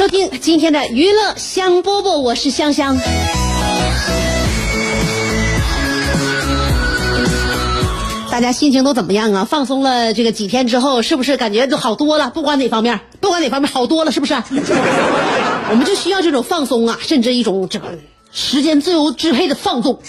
收听今天的娱乐香饽饽，我是香香。大家心情都怎么样啊？放松了这个几天之后，是不是感觉就好多了？不管哪方面，不管哪方面好多了，是不是？我们就需要这种放松啊，甚至一种这个时间自由支配的放纵。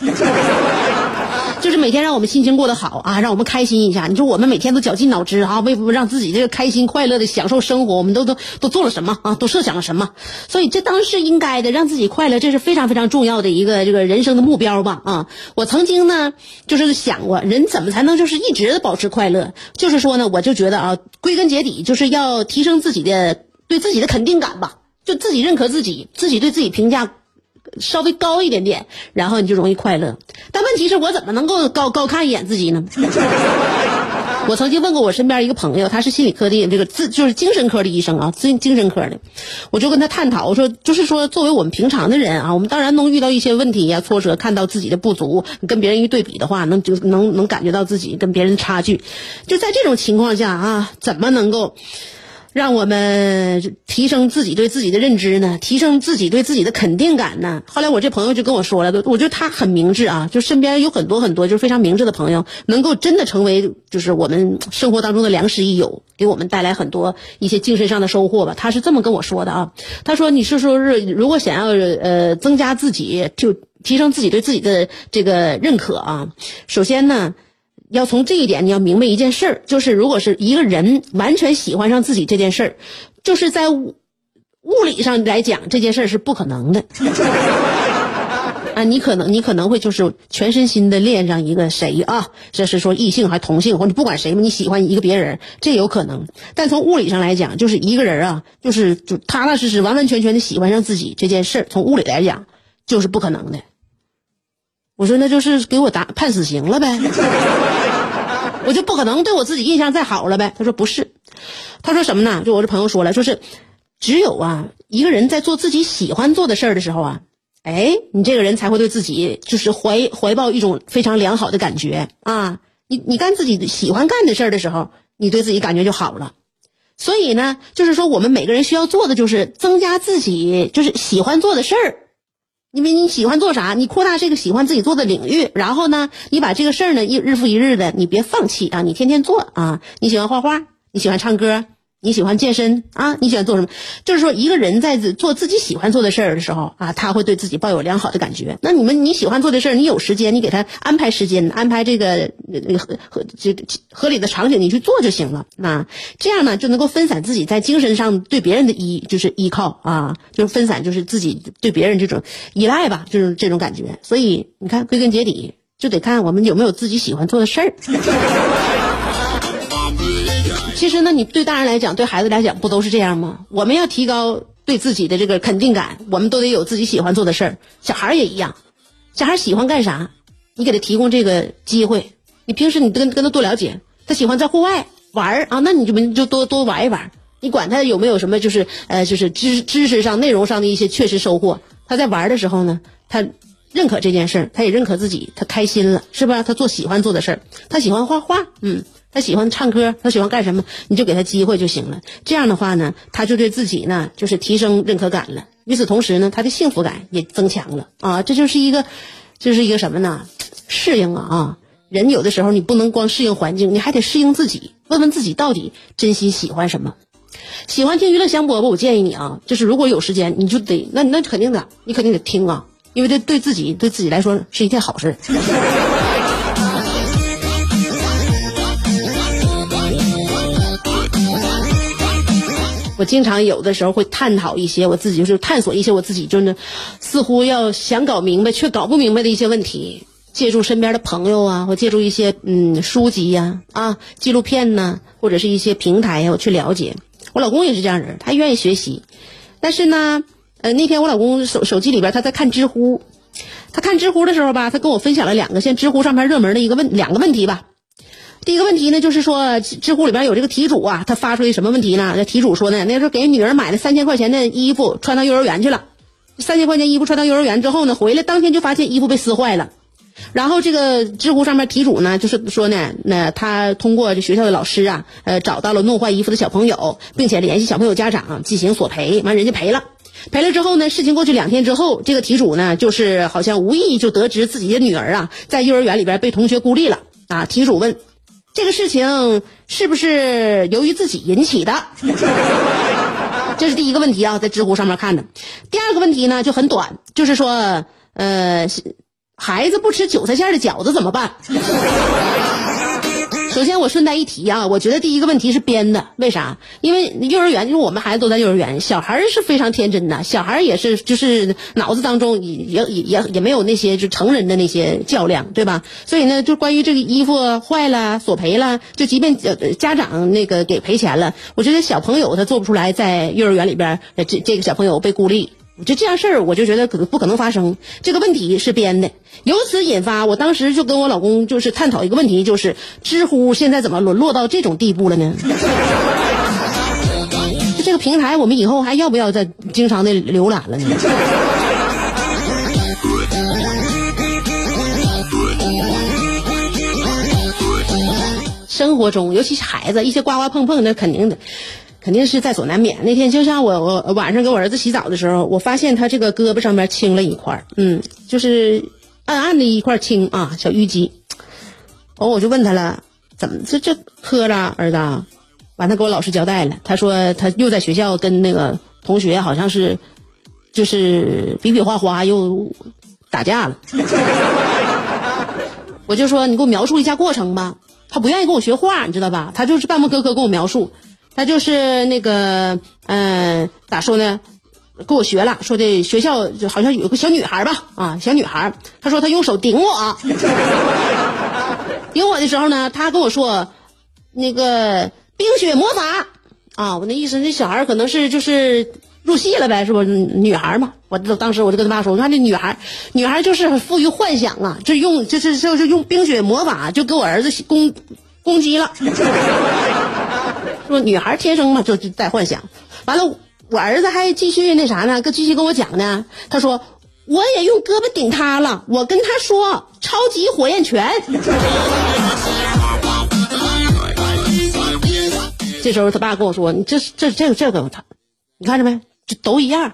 就是每天让我们心情过得好啊，让我们开心一下。你说我们每天都绞尽脑汁啊，为不让自己这个开心快乐的享受生活，我们都都都做了什么啊？都设想了什么？所以这当然是应该的，让自己快乐，这是非常非常重要的一个这个人生的目标吧啊！我曾经呢，就是想过，人怎么才能就是一直保持快乐？就是说呢，我就觉得啊，归根结底就是要提升自己的对自己的肯定感吧，就自己认可自己，自己对自己评价。稍微高一点点，然后你就容易快乐。但问题是我怎么能够高高看一眼自己呢？我曾经问过我身边一个朋友，他是心理科的这个自就是精神科的医生啊，精精神科的，我就跟他探讨，我说就是说，作为我们平常的人啊，我们当然能遇到一些问题呀、挫折，看到自己的不足，你跟别人一对比的话，能就能能感觉到自己跟别人差距。就在这种情况下啊，怎么能够？让我们提升自己对自己的认知呢？提升自己对自己的肯定感呢？后来我这朋友就跟我说了，我觉得他很明智啊，就身边有很多很多就是非常明智的朋友，能够真的成为就是我们生活当中的良师益友，给我们带来很多一些精神上的收获吧。他是这么跟我说的啊，他说你是说是如果想要呃增加自己就提升自己对自己的这个认可啊，首先呢。要从这一点，你要明白一件事儿，就是如果是一个人完全喜欢上自己这件事儿，就是在物理上来讲，这件事儿是不可能的。啊，你可能你可能会就是全身心的恋上一个谁啊？这是说异性还是同性，或者不管谁嘛，你喜欢一个别人，这有可能。但从物理上来讲，就是一个人啊，就是就踏踏实实、完完全全的喜欢上自己这件事儿，从物理来讲就是不可能的。我说那就是给我打判死刑了呗。我就不可能对我自己印象再好了呗？他说不是，他说什么呢？就我这朋友说了，说是只有啊一个人在做自己喜欢做的事儿的时候啊，哎，你这个人才会对自己就是怀怀抱一种非常良好的感觉啊。你你干自己喜欢干的事儿的时候，你对自己感觉就好了。所以呢，就是说我们每个人需要做的就是增加自己就是喜欢做的事儿。因为你喜欢做啥，你扩大这个喜欢自己做的领域，然后呢，你把这个事儿呢一日复一日的，你别放弃啊，你天天做啊。你喜欢画画，你喜欢唱歌，你喜欢健身啊，你喜欢做什么？就是说，一个人在做自己喜欢做的事儿的时候啊，他会对自己抱有良好的感觉。那你们你喜欢做的事儿，你有时间，你给他安排时间，安排这个合合这合理的场景，你去做就行了。那这样呢，就能够分散自己在精神上对别人的依，就是依靠啊，就是分散就是自己对别人这种依赖吧，就是这种感觉。所以你看，归根结底就得看我们有没有自己喜欢做的事儿。其实呢，你对大人来讲，对孩子来讲，不都是这样吗？我们要提高对自己的这个肯定感，我们都得有自己喜欢做的事儿。小孩也一样，小孩喜欢干啥，你给他提供这个机会。你平时你跟跟他多了解，他喜欢在户外玩儿啊，那你就就多多玩一玩。你管他有没有什么，就是呃，就是知知识上、内容上的一些确实收获。他在玩的时候呢，他认可这件事儿，他也认可自己，他开心了，是吧？他做喜欢做的事儿，他喜欢画画，嗯。他喜欢唱歌，他喜欢干什么，你就给他机会就行了。这样的话呢，他就对自己呢，就是提升认可感了。与此同时呢，他的幸福感也增强了啊！这就是一个，就是一个什么呢？适应啊啊！人有的时候你不能光适应环境，你还得适应自己。问问自己到底真心喜欢什么？喜欢听娱乐香饽饽，我建议你啊，就是如果有时间，你就得那那肯定的，你肯定得听啊，因为这对自己对自己来说是一件好事。我经常有的时候会探讨一些我自己，就是探索一些我自己，就是似乎要想搞明白却搞不明白的一些问题。借助身边的朋友啊，或借助一些嗯书籍呀、啊纪录片呐，或者是一些平台呀，我去了解。我老公也是这样人，他愿意学习，但是呢，呃那天我老公手手机里边他在看知乎，他看知乎的时候吧，他跟我分享了两个现在知乎上面热门的一个问两个问题吧。第一个问题呢，就是说知乎里边有这个题主啊，他发出来什么问题呢？这题主说呢，那时候给女儿买了三千块钱的衣服穿到幼儿园去了，三千块钱衣服穿到幼儿园之后呢，回来当天就发现衣服被撕坏了。然后这个知乎上面题主呢，就是说呢，那他通过这学校的老师啊，呃，找到了弄坏衣服的小朋友，并且联系小朋友家长进行索赔，完人家赔了，赔了之后呢，事情过去两天之后，这个题主呢，就是好像无意就得知自己的女儿啊，在幼儿园里边被同学孤立了啊。题主问，这个事情是不是由于自己引起的？这是第一个问题啊，在知乎上面看的。第二个问题呢，就很短，就是说，呃。孩子不吃韭菜馅的饺子怎么办？首先，我顺带一提啊，我觉得第一个问题是编的。为啥？因为幼儿园，因为我们孩子都在幼儿园，小孩是非常天真的，小孩也是就是脑子当中也也也也没有那些就成人的那些较量，对吧？所以呢，就关于这个衣服坏了索赔了，就即便家长那个给赔钱了，我觉得小朋友他做不出来在幼儿园里边这这个小朋友被孤立。就这样事儿，我就觉得可不可能发生。这个问题是编的，由此引发，我当时就跟我老公就是探讨一个问题，就是知乎现在怎么沦落到这种地步了呢？就 这个平台，我们以后还要不要再经常的浏览了呢？生活中，尤其是孩子，一些刮刮碰碰，那肯定的。肯定是在所难免。那天就像我我晚上给我儿子洗澡的时候，我发现他这个胳膊上面青了一块嗯，就是暗暗的一块青啊，小淤积。哦，我就问他了，怎么这这磕了，儿子？完，他给我老实交代了，他说他又在学校跟那个同学好像是，就是比比划划又打架了。我就说你给我描述一下过程吧。他不愿意跟我学话，你知道吧？他就是半不磕磕跟我描述。他就是那个，嗯，咋说呢？跟我学了，说的学校就好像有个小女孩吧，啊，小女孩。他说他用手顶我，顶我的时候呢，他跟我说，那个冰雪魔法，啊，我那意思，那小孩可能是就是入戏了呗，是不？女孩嘛，我当时我就跟他妈说，我看这女孩，女孩就是富于幻想啊，就用就是就是用冰雪魔法就给我儿子攻攻击了。说女孩天生嘛就就带幻想，完了我儿子还继续那啥呢，跟继续跟我讲呢。他说我也用胳膊顶他了，我跟他说超级火焰拳。这时候他爸跟我说：“你这这这这个他，你看着没？这都一样。”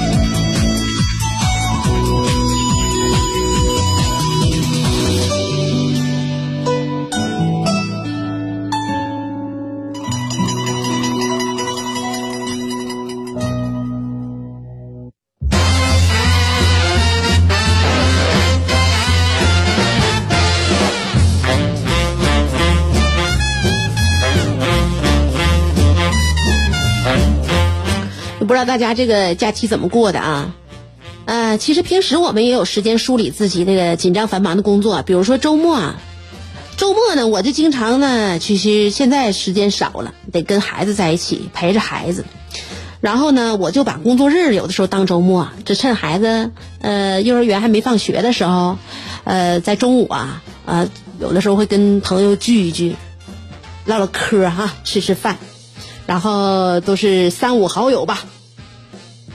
大家这个假期怎么过的啊？呃，其实平时我们也有时间梳理自己这个紧张繁忙的工作，比如说周末啊。周末呢，我就经常呢，其实现在时间少了，得跟孩子在一起陪着孩子。然后呢，我就把工作日有的时候当周末，就趁孩子呃幼儿园还没放学的时候，呃，在中午啊，呃，有的时候会跟朋友聚一聚，唠唠嗑哈，吃吃饭，然后都是三五好友吧，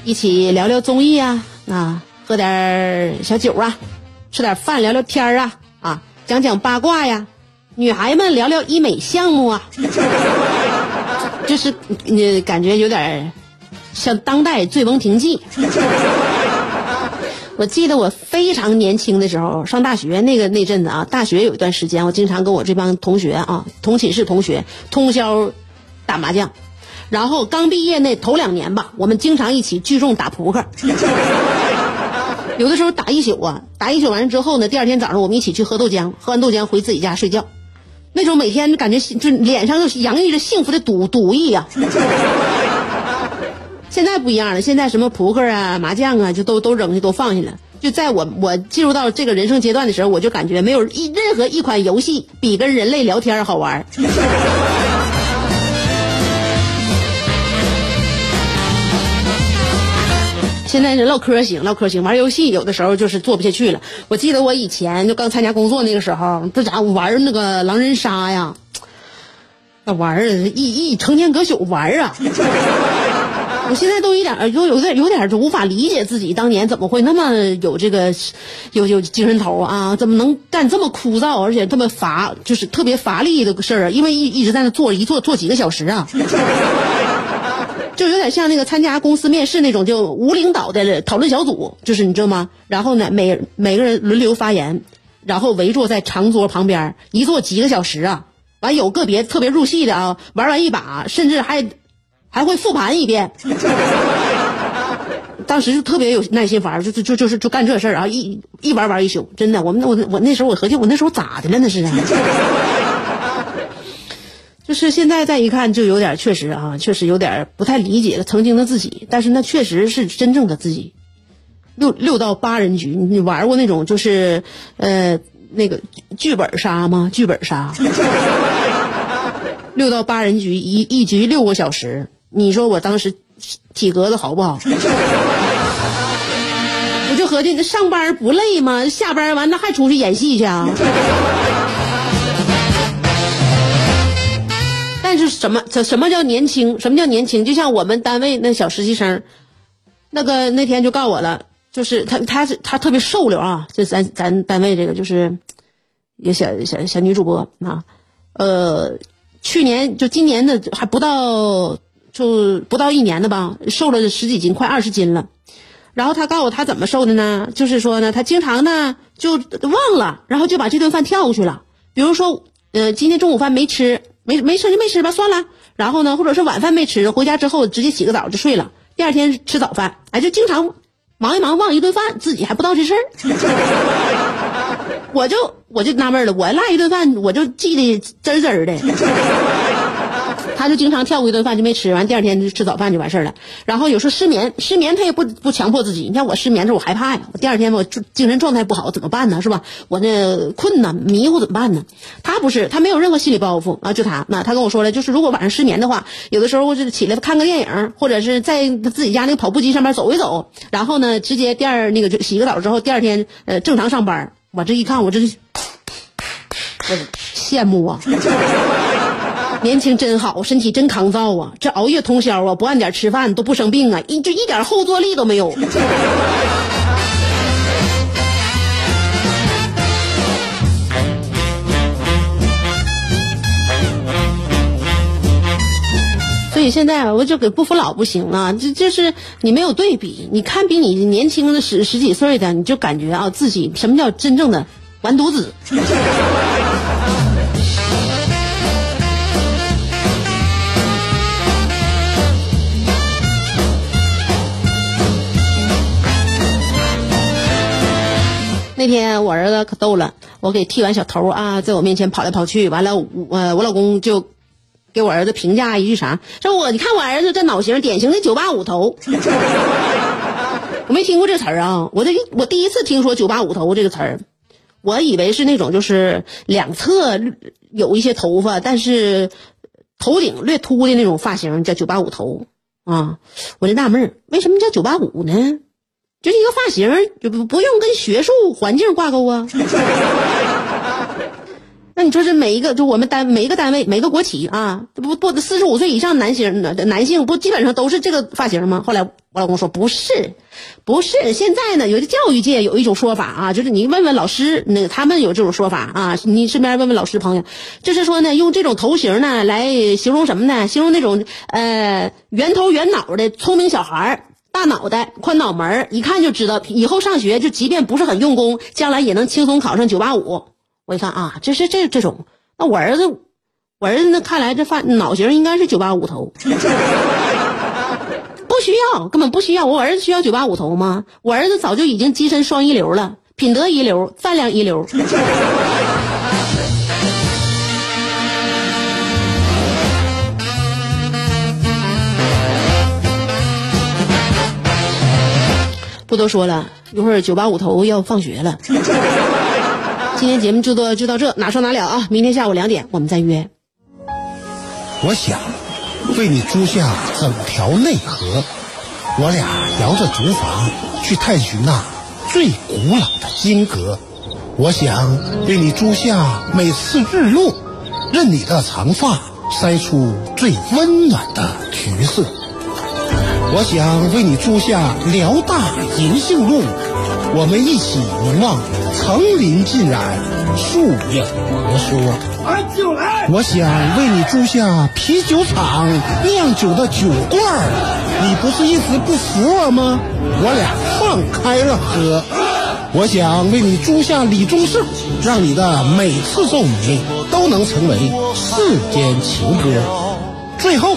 一起聊聊综艺啊，啊，喝点小酒啊，吃点饭聊聊天啊，啊，讲讲八卦呀。女孩们聊聊医美项目啊，就是你感觉有点像当代《醉翁亭记》。我记得我非常年轻的时候上大学那个那阵子啊，大学有一段时间，我经常跟我这帮同学啊，同寝室同学通宵打麻将，然后刚毕业那头两年吧，我们经常一起聚众打扑克。有的时候打一宿啊，打一宿完之后呢，第二天早上我们一起去喝豆浆，喝完豆浆回自己家睡觉。那时候每天感觉就脸上就洋溢着幸福的赌赌意啊。现在不一样了，现在什么扑克啊、麻将啊，就都都扔下都放下了。就在我我进入到这个人生阶段的时候，我就感觉没有一任何一款游戏比跟人类聊天好玩。现在是唠嗑行，唠嗑行，玩游戏有的时候就是做不下去了。我记得我以前就刚参加工作那个时候，这家伙玩那个狼人杀呀，那玩儿一一成天搁宿玩啊。我现在都一点都有点有点就无法理解自己当年怎么会那么有这个有有精神头啊？怎么能干这么枯燥而且这么乏就是特别乏力的事儿啊？因为一一直在那坐一坐坐几个小时啊。就有点像那个参加公司面试那种，就无领导的讨论小组，就是你知道吗？然后呢，每每个人轮流发言，然后围坐在长桌旁边，一坐几个小时啊。完有个别特别入戏的啊，玩完一把，甚至还还会复盘一遍。当时就特别有耐心，玩就就就就是就干这事儿啊，一一玩玩一宿，真的。我们我我那时候我合计，我那时候咋的了那是？是现在再一看，就有点确实啊，确实有点不太理解了曾经的自己。但是那确实是真正的自己。六六到八人局，你玩过那种就是呃那个剧本杀吗？剧本杀。六到八人局，一一局六个小时，你说我当时体格子好不好？我就合计，那上班不累吗？下班完那还出去演戏去啊？但是什么？什什么叫年轻？什么叫年轻？就像我们单位那小实习生，那个那天就告我了，就是他他是他特别瘦溜啊，就咱咱单位这个就是一个小小小女主播啊，呃，去年就今年的还不到就不到一年的吧，瘦了十几斤，快二十斤了。然后他告诉我他怎么瘦的呢？就是说呢，他经常呢就忘了，然后就把这顿饭跳过去了。比如说，呃，今天中午饭没吃。没没吃就没吃吧，算了。然后呢，或者是晚饭没吃，回家之后直接洗个澡就睡了。第二天吃早饭，哎，就经常忙一忙忘一顿饭，自己还不知道这事儿。我就我就纳闷了，我落一顿饭，我就记得真真的。他就经常跳过一顿饭就没吃完，第二天就吃早饭就完事儿了。然后有时候失眠，失眠他也不不强迫自己。你看我失眠的时候我害怕呀，我第二天我精神状态不好怎么办呢？是吧？我那困呢，迷糊怎么办呢？他不是，他没有任何心理包袱啊，就他那他跟我说了，就是如果晚上失眠的话，有的时候就起来看个电影，或者是在自己家那个跑步机上面走一走，然后呢，直接第二那个就洗个澡之后，第二天呃正常上班。我这一看，我这 我羡慕啊。年轻真好，身体真抗造啊！这熬夜通宵啊，不按点吃饭都不生病啊，一就一点后坐力都没有。所以现在我就给不服老不行啊！这就是你没有对比，你看比你年轻的十十几岁的，你就感觉啊自己什么叫真正的完犊子。那天我儿子可逗了，我给剃完小头啊，在我面前跑来跑去，完了，我我老公就给我儿子评价一句啥，说我你看我儿子这脑型，典型的九八五头。我没听过这词儿啊，我这我第一次听说“九八五头”这个词儿，我以为是那种就是两侧有一些头发，但是头顶略秃的那种发型叫“九八五头”啊。我就纳闷儿，为什么叫“九八五”呢？就是一个发型，就不不用跟学术环境挂钩啊。那你说这每一个，就我们单每一个单位每个国企啊，不不四十五岁以上男性男性不基本上都是这个发型吗？后来我老公说不是，不是。现在呢，有的教育界有一种说法啊，就是你问问老师，那他们有这种说法啊，你身边问问老师朋友，就是说呢，用这种头型呢来形容什么呢？形容那种呃圆头圆脑的聪明小孩大脑袋宽脑门一看就知道以后上学就即便不是很用功，将来也能轻松考上九八五。我一看啊，这是这这种，那我儿子，我儿子那看来这发脑型应该是九八五头，不需要，根本不需要。我儿子需要九八五头吗？我儿子早就已经跻身双一流了，品德一流，饭量一流。不多说了，一会儿九八五头要放学了。今天节目就到就到这，哪说哪了啊！明天下午两点我们再约。我想为你租下整条内河，我俩摇着竹筏去探寻那最古老的金阁。我想为你租下每次日落，任你的长发筛出最温暖的橘色。我想为你租下辽大银杏路，我们一起凝望。层林尽染，树影婆娑。我想为你租下啤酒厂酿酒的酒罐你不是一直不服我吗？我俩放开了喝。我想为你租下李宗盛，让你的每次奏鸣都能成为世间情歌。最后，